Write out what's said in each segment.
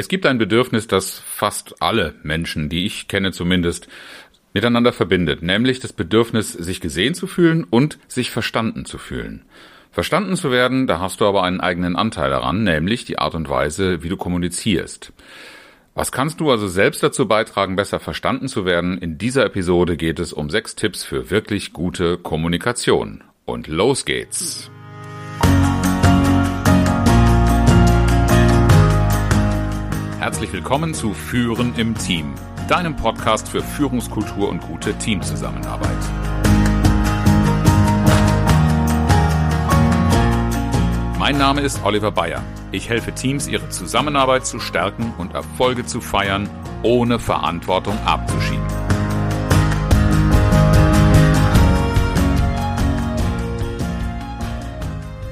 Es gibt ein Bedürfnis, das fast alle Menschen, die ich kenne zumindest, miteinander verbindet, nämlich das Bedürfnis, sich gesehen zu fühlen und sich verstanden zu fühlen. Verstanden zu werden, da hast du aber einen eigenen Anteil daran, nämlich die Art und Weise, wie du kommunizierst. Was kannst du also selbst dazu beitragen, besser verstanden zu werden? In dieser Episode geht es um sechs Tipps für wirklich gute Kommunikation. Und los geht's! Herzlich willkommen zu Führen im Team, deinem Podcast für Führungskultur und gute Teamzusammenarbeit. Mein Name ist Oliver Bayer. Ich helfe Teams, ihre Zusammenarbeit zu stärken und Erfolge zu feiern, ohne Verantwortung abzuschieben.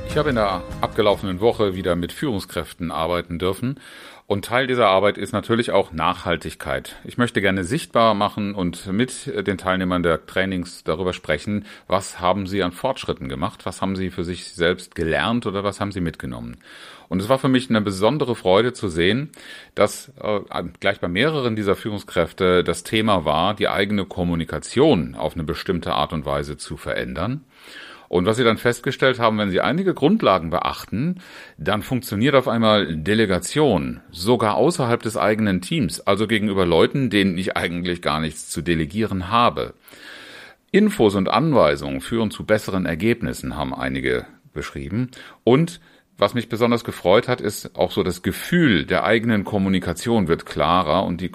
Ich habe in der abgelaufenen Woche wieder mit Führungskräften arbeiten dürfen und Teil dieser Arbeit ist natürlich auch Nachhaltigkeit. Ich möchte gerne sichtbar machen und mit den Teilnehmern der Trainings darüber sprechen, was haben sie an Fortschritten gemacht, was haben sie für sich selbst gelernt oder was haben sie mitgenommen. Und es war für mich eine besondere Freude zu sehen, dass äh, gleich bei mehreren dieser Führungskräfte das Thema war, die eigene Kommunikation auf eine bestimmte Art und Weise zu verändern. Und was sie dann festgestellt haben, wenn sie einige Grundlagen beachten, dann funktioniert auf einmal Delegation, sogar außerhalb des eigenen Teams, also gegenüber Leuten, denen ich eigentlich gar nichts zu delegieren habe. Infos und Anweisungen führen zu besseren Ergebnissen, haben einige beschrieben. Und was mich besonders gefreut hat, ist auch so das Gefühl der eigenen Kommunikation wird klarer und die,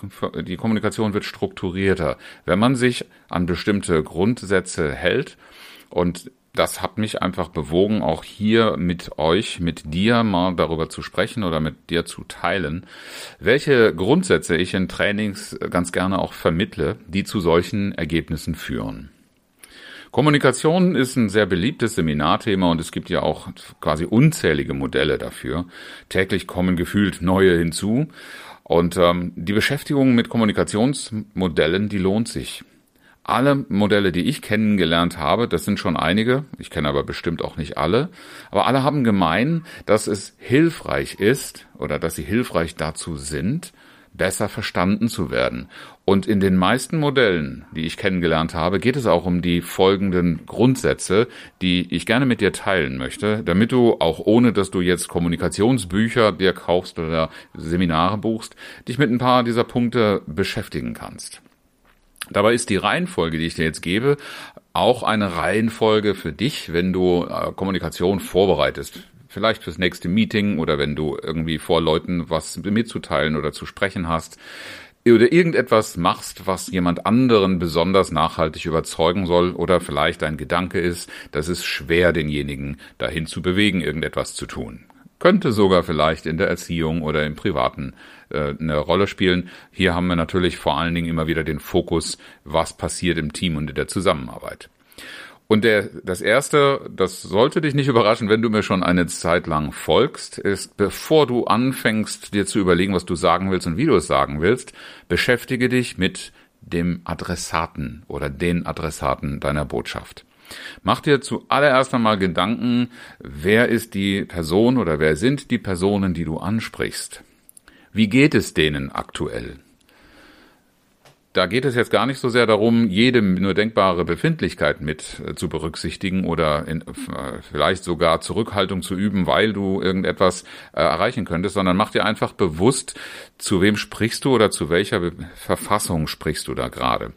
die Kommunikation wird strukturierter, wenn man sich an bestimmte Grundsätze hält und das hat mich einfach bewogen, auch hier mit euch, mit dir mal darüber zu sprechen oder mit dir zu teilen, welche Grundsätze ich in Trainings ganz gerne auch vermittle, die zu solchen Ergebnissen führen. Kommunikation ist ein sehr beliebtes Seminarthema und es gibt ja auch quasi unzählige Modelle dafür. Täglich kommen gefühlt neue hinzu. Und ähm, die Beschäftigung mit Kommunikationsmodellen, die lohnt sich alle Modelle, die ich kennengelernt habe, das sind schon einige, ich kenne aber bestimmt auch nicht alle, aber alle haben gemein, dass es hilfreich ist oder dass sie hilfreich dazu sind, besser verstanden zu werden. Und in den meisten Modellen, die ich kennengelernt habe, geht es auch um die folgenden Grundsätze, die ich gerne mit dir teilen möchte, damit du auch ohne, dass du jetzt Kommunikationsbücher dir kaufst oder Seminare buchst, dich mit ein paar dieser Punkte beschäftigen kannst. Dabei ist die Reihenfolge, die ich dir jetzt gebe, auch eine Reihenfolge für dich, wenn du äh, Kommunikation vorbereitest. Vielleicht fürs nächste Meeting oder wenn du irgendwie vor Leuten was mitzuteilen oder zu sprechen hast oder irgendetwas machst, was jemand anderen besonders nachhaltig überzeugen soll oder vielleicht ein Gedanke ist, dass es schwer denjenigen dahin zu bewegen, irgendetwas zu tun könnte sogar vielleicht in der Erziehung oder im Privaten äh, eine Rolle spielen. Hier haben wir natürlich vor allen Dingen immer wieder den Fokus, was passiert im Team und in der Zusammenarbeit. Und der, das erste, das sollte dich nicht überraschen, wenn du mir schon eine Zeit lang folgst, ist, bevor du anfängst, dir zu überlegen, was du sagen willst und wie du es sagen willst, beschäftige dich mit dem Adressaten oder den Adressaten deiner Botschaft. Mach dir zuallererst einmal Gedanken, wer ist die Person oder wer sind die Personen, die du ansprichst? Wie geht es denen aktuell? Da geht es jetzt gar nicht so sehr darum, jede nur denkbare Befindlichkeit mit äh, zu berücksichtigen oder in, äh, vielleicht sogar Zurückhaltung zu üben, weil du irgendetwas äh, erreichen könntest, sondern mach dir einfach bewusst, zu wem sprichst du oder zu welcher Verfassung sprichst du da gerade.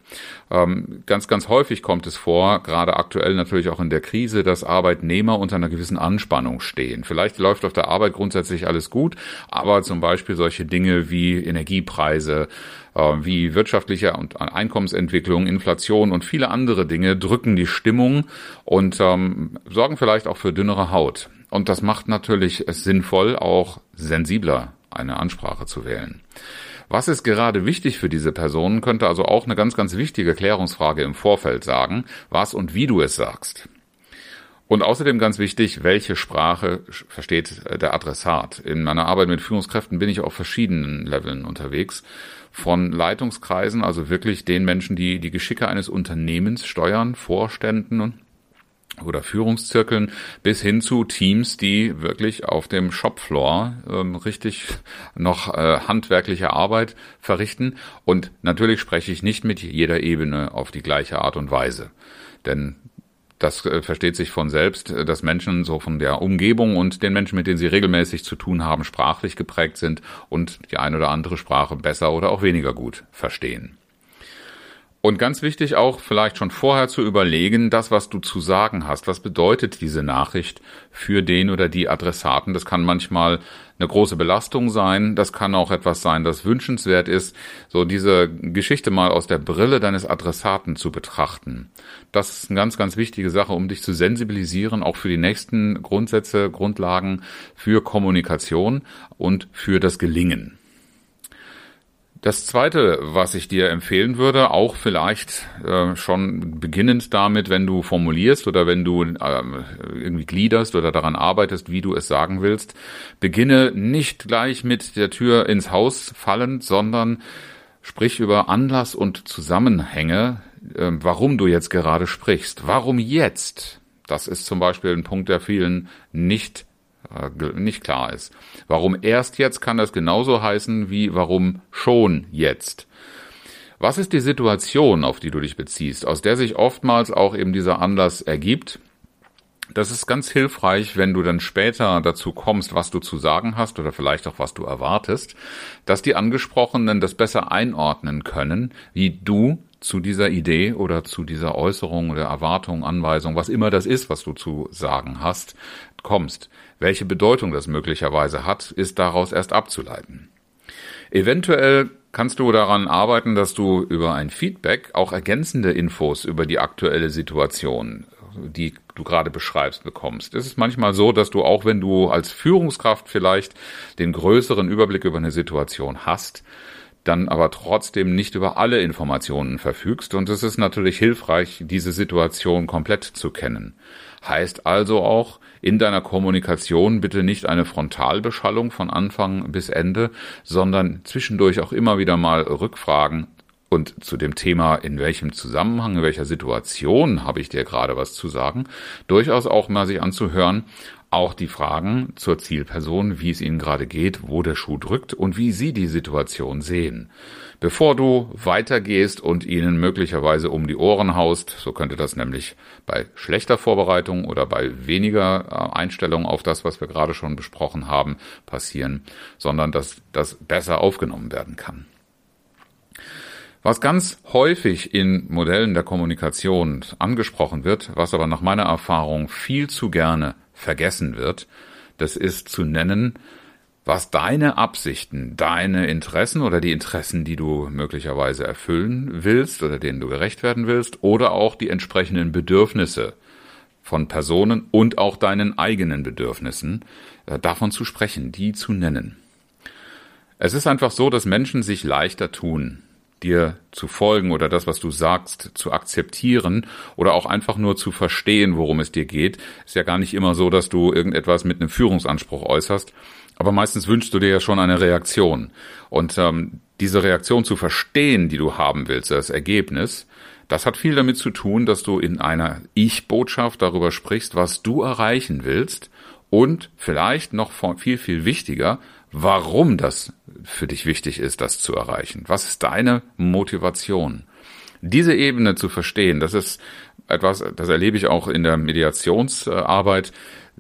Ähm, ganz, ganz häufig kommt es vor, gerade aktuell natürlich auch in der Krise, dass Arbeitnehmer unter einer gewissen Anspannung stehen. Vielleicht läuft auf der Arbeit grundsätzlich alles gut, aber zum Beispiel solche Dinge wie Energiepreise, wie wirtschaftliche und Einkommensentwicklung, Inflation und viele andere Dinge drücken die Stimmung und ähm, sorgen vielleicht auch für dünnere Haut. Und das macht natürlich es sinnvoll, auch sensibler eine Ansprache zu wählen. Was ist gerade wichtig für diese Personen, könnte also auch eine ganz, ganz wichtige Klärungsfrage im Vorfeld sagen, was und wie du es sagst. Und außerdem ganz wichtig, welche Sprache versteht der Adressat. In meiner Arbeit mit Führungskräften bin ich auf verschiedenen Leveln unterwegs. Von Leitungskreisen, also wirklich den Menschen, die die Geschicke eines Unternehmens steuern, Vorständen oder Führungszirkeln bis hin zu Teams, die wirklich auf dem Shopfloor ähm, richtig noch äh, handwerkliche Arbeit verrichten. Und natürlich spreche ich nicht mit jeder Ebene auf die gleiche Art und Weise. Denn das äh, versteht sich von selbst, äh, dass Menschen so von der Umgebung und den Menschen, mit denen sie regelmäßig zu tun haben, sprachlich geprägt sind und die eine oder andere Sprache besser oder auch weniger gut verstehen. Und ganz wichtig auch vielleicht schon vorher zu überlegen, das, was du zu sagen hast, was bedeutet diese Nachricht für den oder die Adressaten. Das kann manchmal eine große Belastung sein, das kann auch etwas sein, das wünschenswert ist, so diese Geschichte mal aus der Brille deines Adressaten zu betrachten. Das ist eine ganz, ganz wichtige Sache, um dich zu sensibilisieren, auch für die nächsten Grundsätze, Grundlagen für Kommunikation und für das Gelingen. Das Zweite, was ich dir empfehlen würde, auch vielleicht äh, schon beginnend damit, wenn du formulierst oder wenn du äh, irgendwie gliederst oder daran arbeitest, wie du es sagen willst, beginne nicht gleich mit der Tür ins Haus fallend, sondern sprich über Anlass und Zusammenhänge, äh, warum du jetzt gerade sprichst. Warum jetzt? Das ist zum Beispiel ein Punkt, der vielen nicht nicht klar ist. Warum erst jetzt kann das genauso heißen wie warum schon jetzt. Was ist die Situation, auf die du dich beziehst, aus der sich oftmals auch eben dieser Anlass ergibt? Das ist ganz hilfreich, wenn du dann später dazu kommst, was du zu sagen hast oder vielleicht auch was du erwartest, dass die Angesprochenen das besser einordnen können, wie du zu dieser Idee oder zu dieser Äußerung oder Erwartung, Anweisung, was immer das ist, was du zu sagen hast, kommst. Welche Bedeutung das möglicherweise hat, ist daraus erst abzuleiten. Eventuell kannst du daran arbeiten, dass du über ein Feedback auch ergänzende Infos über die aktuelle Situation, die du gerade beschreibst, bekommst. Es ist manchmal so, dass du auch wenn du als Führungskraft vielleicht den größeren Überblick über eine Situation hast, dann aber trotzdem nicht über alle Informationen verfügst. Und es ist natürlich hilfreich, diese Situation komplett zu kennen. Heißt also auch, in deiner Kommunikation bitte nicht eine Frontalbeschallung von Anfang bis Ende, sondern zwischendurch auch immer wieder mal Rückfragen und zu dem Thema, in welchem Zusammenhang, in welcher Situation habe ich dir gerade was zu sagen, durchaus auch mal sich anzuhören, auch die Fragen zur Zielperson, wie es ihnen gerade geht, wo der Schuh drückt und wie sie die Situation sehen. Bevor du weitergehst und ihnen möglicherweise um die Ohren haust, so könnte das nämlich bei schlechter Vorbereitung oder bei weniger äh, Einstellung auf das, was wir gerade schon besprochen haben, passieren, sondern dass das besser aufgenommen werden kann. Was ganz häufig in Modellen der Kommunikation angesprochen wird, was aber nach meiner Erfahrung viel zu gerne vergessen wird, das ist zu nennen, was deine Absichten, deine Interessen oder die Interessen, die du möglicherweise erfüllen willst oder denen du gerecht werden willst, oder auch die entsprechenden Bedürfnisse von Personen und auch deinen eigenen Bedürfnissen, äh, davon zu sprechen, die zu nennen. Es ist einfach so, dass Menschen sich leichter tun, dir zu folgen oder das, was du sagst, zu akzeptieren oder auch einfach nur zu verstehen, worum es dir geht. Ist ja gar nicht immer so, dass du irgendetwas mit einem Führungsanspruch äußerst, aber meistens wünschst du dir ja schon eine Reaktion. Und ähm, diese Reaktion zu verstehen, die du haben willst, das Ergebnis, das hat viel damit zu tun, dass du in einer Ich-Botschaft darüber sprichst, was du erreichen willst und vielleicht noch viel, viel wichtiger, warum das für dich wichtig ist, das zu erreichen. Was ist deine Motivation? Diese Ebene zu verstehen, das ist etwas, das erlebe ich auch in der Mediationsarbeit.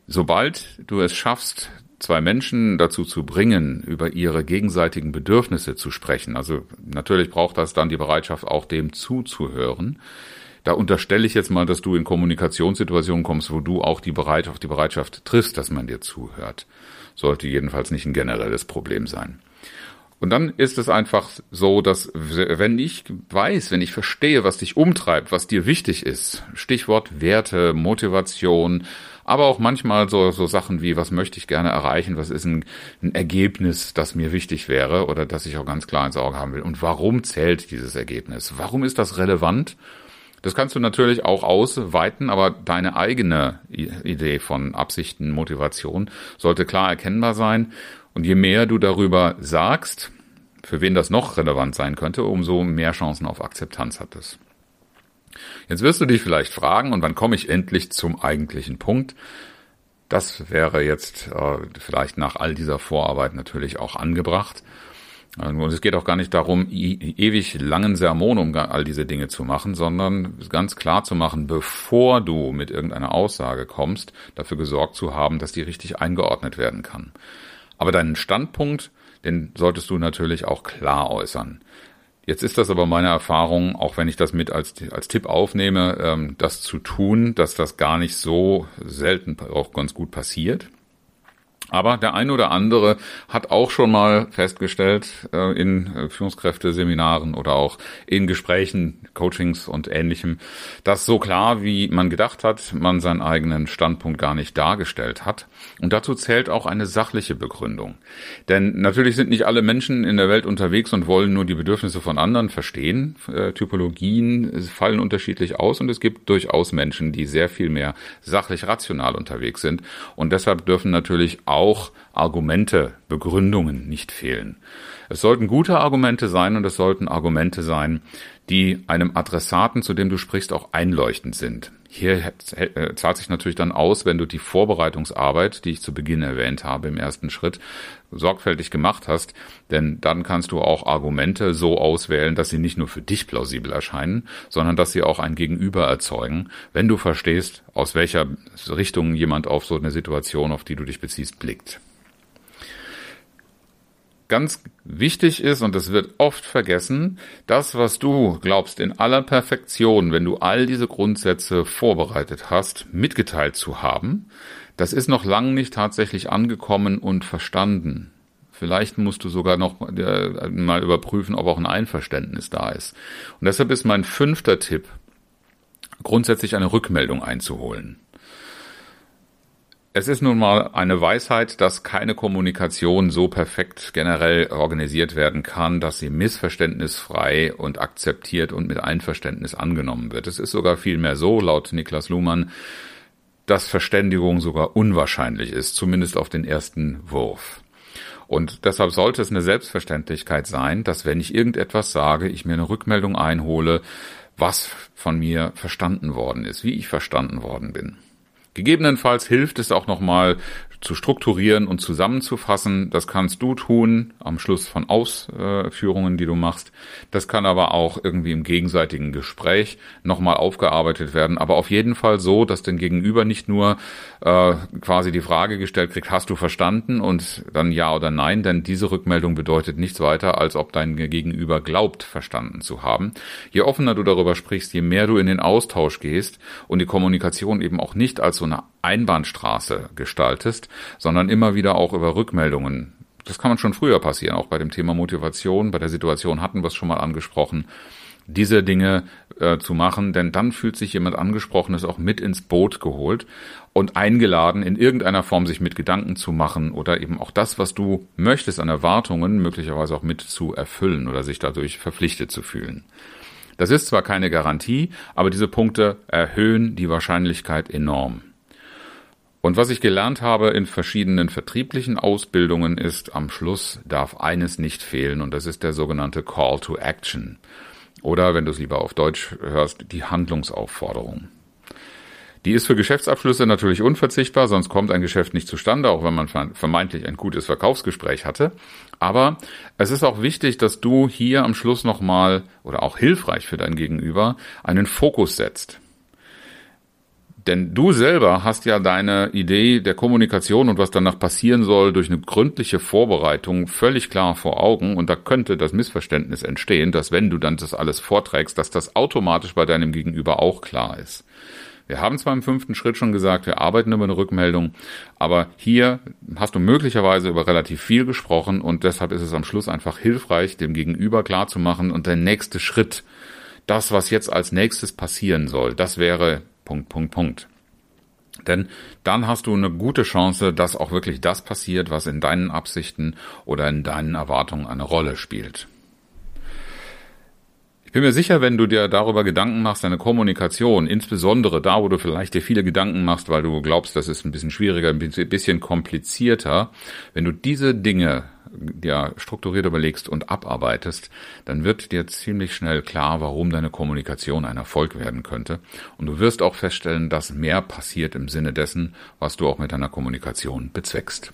Sobald du es schaffst, zwei Menschen dazu zu bringen, über ihre gegenseitigen Bedürfnisse zu sprechen, also natürlich braucht das dann die Bereitschaft, auch dem zuzuhören. Da unterstelle ich jetzt mal, dass du in Kommunikationssituationen kommst, wo du auch die Bereitschaft, die Bereitschaft triffst, dass man dir zuhört sollte jedenfalls nicht ein generelles Problem sein. Und dann ist es einfach so, dass wenn ich weiß, wenn ich verstehe, was dich umtreibt, was dir wichtig ist, Stichwort Werte, Motivation, aber auch manchmal so, so Sachen wie, was möchte ich gerne erreichen, was ist ein, ein Ergebnis, das mir wichtig wäre oder das ich auch ganz klar ins Auge haben will und warum zählt dieses Ergebnis? Warum ist das relevant? Das kannst du natürlich auch ausweiten, aber deine eigene Idee von Absichten, Motivation sollte klar erkennbar sein. Und je mehr du darüber sagst, für wen das noch relevant sein könnte, umso mehr Chancen auf Akzeptanz hat es. Jetzt wirst du dich vielleicht fragen, und wann komme ich endlich zum eigentlichen Punkt? Das wäre jetzt äh, vielleicht nach all dieser Vorarbeit natürlich auch angebracht. Und es geht auch gar nicht darum, ewig langen Sermon um all diese Dinge zu machen, sondern ganz klar zu machen, bevor du mit irgendeiner Aussage kommst, dafür gesorgt zu haben, dass die richtig eingeordnet werden kann. Aber deinen Standpunkt, den solltest du natürlich auch klar äußern. Jetzt ist das aber meine Erfahrung, auch wenn ich das mit als, als Tipp aufnehme, ähm, das zu tun, dass das gar nicht so selten auch ganz gut passiert. Aber der ein oder andere hat auch schon mal festgestellt äh, in äh, Führungskräfteseminaren oder auch in Gesprächen, Coachings und ähnlichem, dass so klar, wie man gedacht hat, man seinen eigenen Standpunkt gar nicht dargestellt hat. Und dazu zählt auch eine sachliche Begründung. Denn natürlich sind nicht alle Menschen in der Welt unterwegs und wollen nur die Bedürfnisse von anderen verstehen. Äh, Typologien fallen unterschiedlich aus und es gibt durchaus Menschen, die sehr viel mehr sachlich rational unterwegs sind. Und deshalb dürfen natürlich Argumente, Begründungen nicht fehlen. Es sollten gute Argumente sein und es sollten Argumente sein, die einem Adressaten, zu dem du sprichst, auch einleuchtend sind. Hier äh, zahlt sich natürlich dann aus, wenn du die Vorbereitungsarbeit, die ich zu Beginn erwähnt habe im ersten Schritt, sorgfältig gemacht hast, denn dann kannst du auch Argumente so auswählen, dass sie nicht nur für dich plausibel erscheinen, sondern dass sie auch ein Gegenüber erzeugen, wenn du verstehst, aus welcher Richtung jemand auf so eine Situation, auf die du dich beziehst, blickt ganz wichtig ist, und das wird oft vergessen, das, was du glaubst in aller Perfektion, wenn du all diese Grundsätze vorbereitet hast, mitgeteilt zu haben, das ist noch lang nicht tatsächlich angekommen und verstanden. Vielleicht musst du sogar noch äh, mal überprüfen, ob auch ein Einverständnis da ist. Und deshalb ist mein fünfter Tipp, grundsätzlich eine Rückmeldung einzuholen. Es ist nun mal eine Weisheit, dass keine Kommunikation so perfekt generell organisiert werden kann, dass sie missverständnisfrei und akzeptiert und mit Einverständnis angenommen wird. Es ist sogar vielmehr so, laut Niklas Luhmann, dass Verständigung sogar unwahrscheinlich ist, zumindest auf den ersten Wurf. Und deshalb sollte es eine Selbstverständlichkeit sein, dass wenn ich irgendetwas sage, ich mir eine Rückmeldung einhole, was von mir verstanden worden ist, wie ich verstanden worden bin. Gegebenenfalls hilft es auch nochmal zu strukturieren und zusammenzufassen. Das kannst du tun am Schluss von Ausführungen, die du machst. Das kann aber auch irgendwie im gegenseitigen Gespräch nochmal aufgearbeitet werden. Aber auf jeden Fall so, dass den Gegenüber nicht nur äh, quasi die Frage gestellt kriegt, hast du verstanden und dann ja oder nein, denn diese Rückmeldung bedeutet nichts weiter, als ob dein Gegenüber glaubt, verstanden zu haben. Je offener du darüber sprichst, je mehr du in den Austausch gehst und die Kommunikation eben auch nicht als so eine Einbahnstraße gestaltest, sondern immer wieder auch über Rückmeldungen. Das kann man schon früher passieren, auch bei dem Thema Motivation. Bei der Situation hatten wir es schon mal angesprochen diese Dinge äh, zu machen, denn dann fühlt sich jemand angesprochenes auch mit ins Boot geholt und eingeladen, in irgendeiner Form sich mit Gedanken zu machen oder eben auch das, was du möchtest an Erwartungen, möglicherweise auch mit zu erfüllen oder sich dadurch verpflichtet zu fühlen. Das ist zwar keine Garantie, aber diese Punkte erhöhen die Wahrscheinlichkeit enorm. Und was ich gelernt habe in verschiedenen vertrieblichen Ausbildungen ist, am Schluss darf eines nicht fehlen und das ist der sogenannte Call to Action. Oder, wenn du es lieber auf Deutsch hörst, die Handlungsaufforderung. Die ist für Geschäftsabschlüsse natürlich unverzichtbar, sonst kommt ein Geschäft nicht zustande, auch wenn man vermeintlich ein gutes Verkaufsgespräch hatte. Aber es ist auch wichtig, dass du hier am Schluss nochmal oder auch hilfreich für dein Gegenüber einen Fokus setzt. Denn du selber hast ja deine Idee der Kommunikation und was danach passieren soll durch eine gründliche Vorbereitung völlig klar vor Augen und da könnte das Missverständnis entstehen, dass wenn du dann das alles vorträgst, dass das automatisch bei deinem Gegenüber auch klar ist. Wir haben zwar im fünften Schritt schon gesagt, wir arbeiten über eine Rückmeldung, aber hier hast du möglicherweise über relativ viel gesprochen und deshalb ist es am Schluss einfach hilfreich, dem Gegenüber klar zu machen und der nächste Schritt, das, was jetzt als nächstes passieren soll, das wäre Punkt, Punkt, Punkt. Denn dann hast du eine gute Chance, dass auch wirklich das passiert, was in deinen Absichten oder in deinen Erwartungen eine Rolle spielt. Ich bin mir sicher, wenn du dir darüber Gedanken machst, deine Kommunikation, insbesondere da, wo du vielleicht dir viele Gedanken machst, weil du glaubst, das ist ein bisschen schwieriger, ein bisschen komplizierter, wenn du diese Dinge dir strukturiert überlegst und abarbeitest, dann wird dir ziemlich schnell klar, warum deine Kommunikation ein Erfolg werden könnte. Und du wirst auch feststellen, dass mehr passiert im Sinne dessen, was du auch mit deiner Kommunikation bezweckst.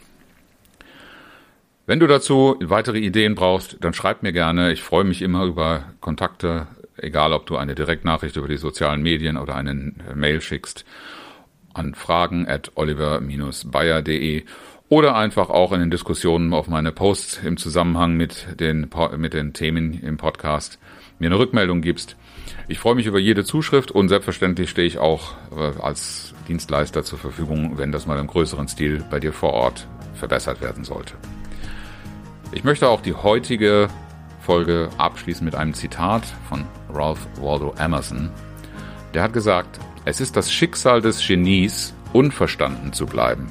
Wenn du dazu weitere Ideen brauchst, dann schreib mir gerne. Ich freue mich immer über Kontakte, egal ob du eine Direktnachricht über die sozialen Medien oder eine Mail schickst an fragen at oliver-bayer.de oder einfach auch in den Diskussionen auf meine Posts im Zusammenhang mit den, mit den Themen im Podcast mir eine Rückmeldung gibst. Ich freue mich über jede Zuschrift und selbstverständlich stehe ich auch äh, als Dienstleister zur Verfügung, wenn das mal im größeren Stil bei dir vor Ort verbessert werden sollte. Ich möchte auch die heutige Folge abschließen mit einem Zitat von Ralph Waldo Emerson. Der hat gesagt, es ist das Schicksal des Genies, unverstanden zu bleiben.